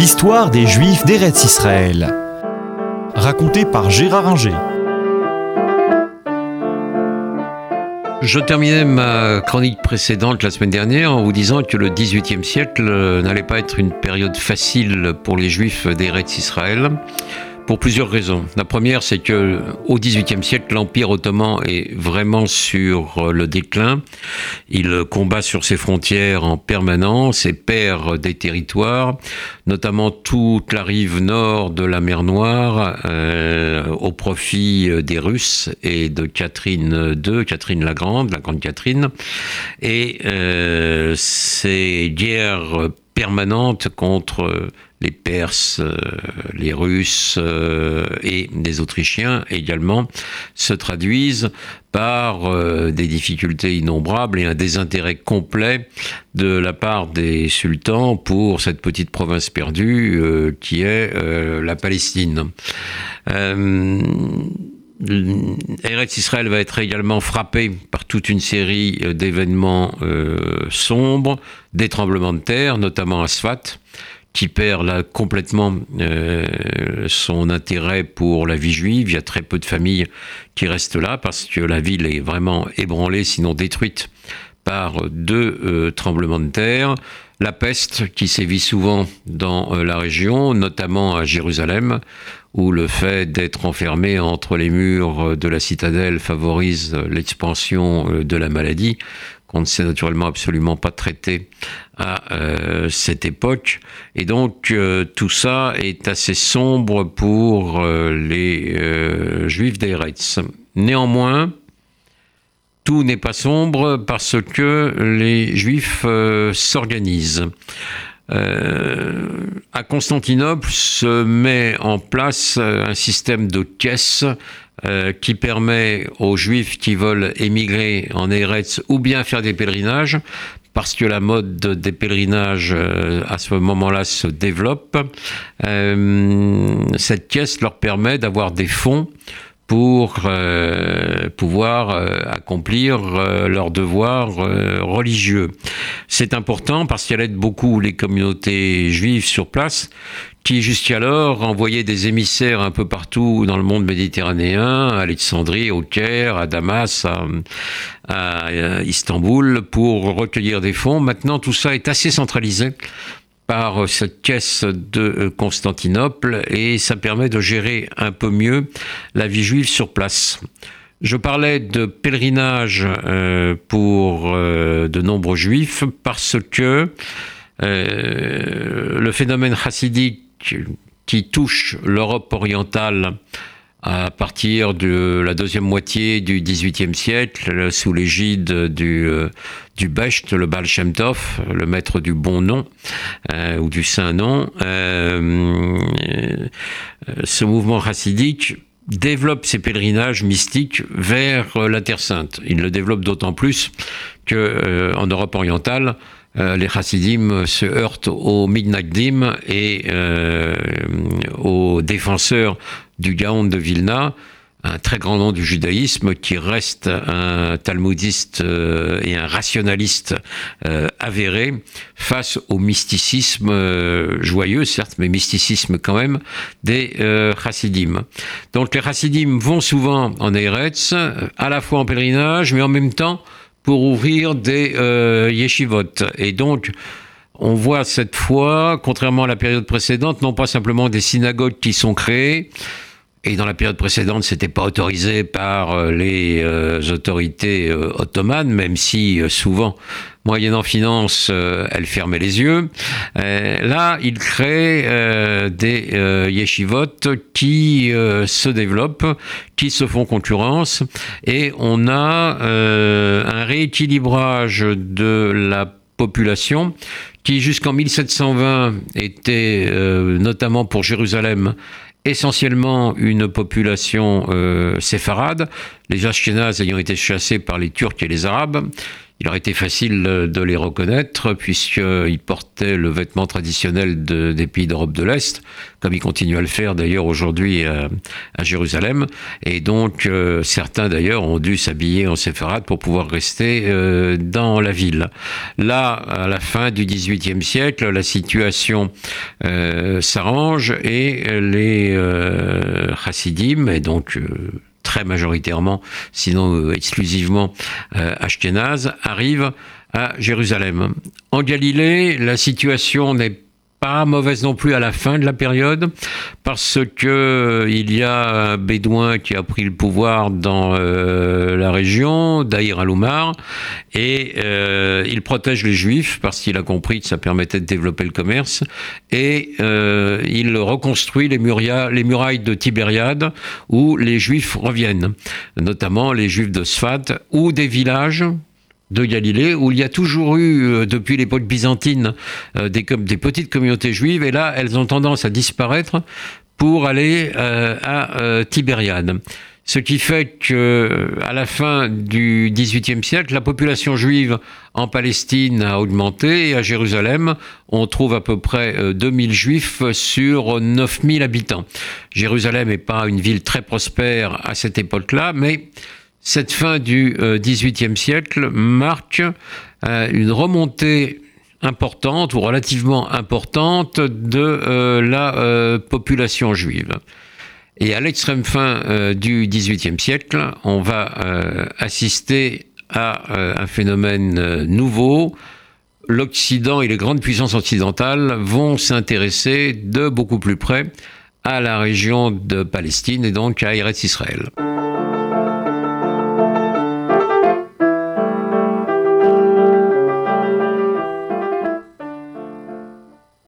L'histoire des Juifs d'Eretz Israël. Racontée par Gérard Inger. Je terminais ma chronique précédente la semaine dernière en vous disant que le XVIIIe siècle n'allait pas être une période facile pour les Juifs d'Eretz Israël pour plusieurs raisons. La première, c'est que au XVIIIe siècle, l'Empire ottoman est vraiment sur le déclin. Il combat sur ses frontières en permanence et perd des territoires, notamment toute la rive nord de la mer Noire, euh, au profit des Russes et de Catherine II, Catherine la Grande, la Grande Catherine. Et euh, ces guerres permanentes contre les Perses, euh, les Russes euh, et les Autrichiens également se traduisent par euh, des difficultés innombrables et un désintérêt complet de la part des sultans pour cette petite province perdue qui est la Palestine. Eretz Israël va être également frappé par toute une série d'événements sombres, des tremblements de terre, notamment à qui perd là complètement euh, son intérêt pour la vie juive. Il y a très peu de familles qui restent là parce que la ville est vraiment ébranlée, sinon détruite par deux euh, tremblements de terre. La peste qui sévit souvent dans euh, la région, notamment à Jérusalem, où le fait d'être enfermé entre les murs de la citadelle favorise l'expansion de la maladie qu'on ne sait naturellement absolument pas traiter à euh, cette époque. Et donc euh, tout ça est assez sombre pour euh, les juifs d'Eretz. Néanmoins, tout n'est pas sombre parce que les juifs s'organisent. À Constantinople se met en place un système de caisses euh, qui permet aux juifs qui veulent émigrer en Eretz ou bien faire des pèlerinages, parce que la mode des pèlerinages euh, à ce moment-là se développe, euh, cette caisse leur permet d'avoir des fonds pour pouvoir accomplir leurs devoirs religieux. C'est important parce qu'elle aide beaucoup les communautés juives sur place qui jusqu'alors envoyait des émissaires un peu partout dans le monde méditerranéen, à Alexandrie, au Caire, à Damas, à Istanbul, pour recueillir des fonds. Maintenant, tout ça est assez centralisé par cette caisse de Constantinople et ça permet de gérer un peu mieux la vie juive sur place. Je parlais de pèlerinage euh, pour euh, de nombreux juifs parce que euh, le phénomène chassidique qui touche l'Europe orientale à partir de la deuxième moitié du XVIIIe siècle, sous l'égide du, euh, du Becht, le Baal Shem le maître du bon nom euh, ou du saint nom. Euh, ce mouvement chassidique développe ses pèlerinages mystiques vers la Terre Sainte. Il le développe d'autant plus que en Europe orientale, euh, les chassidim se heurtent aux Mignagdim et euh, aux défenseurs du Gaon de Vilna, un très grand nom du judaïsme qui reste un talmudiste euh, et un rationaliste avéré face au mysticisme joyeux, certes, mais mysticisme quand même, des chassidim. Donc les chassidim vont souvent en Eretz, à la fois en pèlerinage, mais en même temps pour ouvrir des euh, yeshivot. Et donc, on voit cette fois, contrairement à la période précédente, non pas simplement des synagogues qui sont créées, et dans la période précédente, c'était pas autorisé par euh, les euh, autorités euh, ottomanes, même si souvent, moyennant finance, elles fermaient les yeux. là, il crée des yeshivot qui se développent, qui se font concurrence, et on a un rééquilibrage de la population qui jusqu'en 1720 était notamment pour Jérusalem essentiellement une population euh, séfarade, les Ashkénazes ayant été chassés par les Turcs et les Arabes. Il aurait été facile de les reconnaître puisqu'ils portaient le vêtement traditionnel des pays d'Europe de l'Est, comme ils continuent à le faire d'ailleurs aujourd'hui à, Jérusalem. Et donc euh, certains d'ailleurs ont dû s'habiller en séfarade pour pouvoir rester euh, dans la ville. Là, à la fin du XVIIIe siècle, la situation euh, s'arrange et les chassidim, et donc très majoritairement, sinon euh, exclusivement euh, ashkénaze, arrivent à Jérusalem. En Galilée, la situation n'est pas mauvaise non plus à la fin de la période, parce que euh, il y a un bédouin qui a pris le pouvoir dans euh, la région, Daïr al-Oumar, et euh, il protège les juifs parce qu'il a compris que ça permettait de développer le commerce, et il reconstruit les, les murailles de Tibériade où les juifs reviennent, notamment les juifs de Sfat ou des villages de Galilée, où il y a toujours eu, euh, depuis l'époque byzantine, euh, des, des petites communautés juives, et là, elles ont tendance à disparaître pour aller euh, à Tibériade. Ce qui fait que, à la fin du XVIIIe siècle, la population juive en Palestine a augmenté et à Jérusalem, on trouve à peu près 2000 juifs sur 9000 habitants. Jérusalem n'est pas une ville très prospère à cette époque-là, mais cette fin du XVIIIe euh, siècle marque euh, une remontée importante ou relativement importante de euh, la population juive. Et à l'extrême fin du XVIIIe siècle, on va assister à un phénomène nouveau. L'Occident et les grandes puissances occidentales vont s'intéresser de beaucoup plus près à la région de Palestine et donc à Eretz Israël.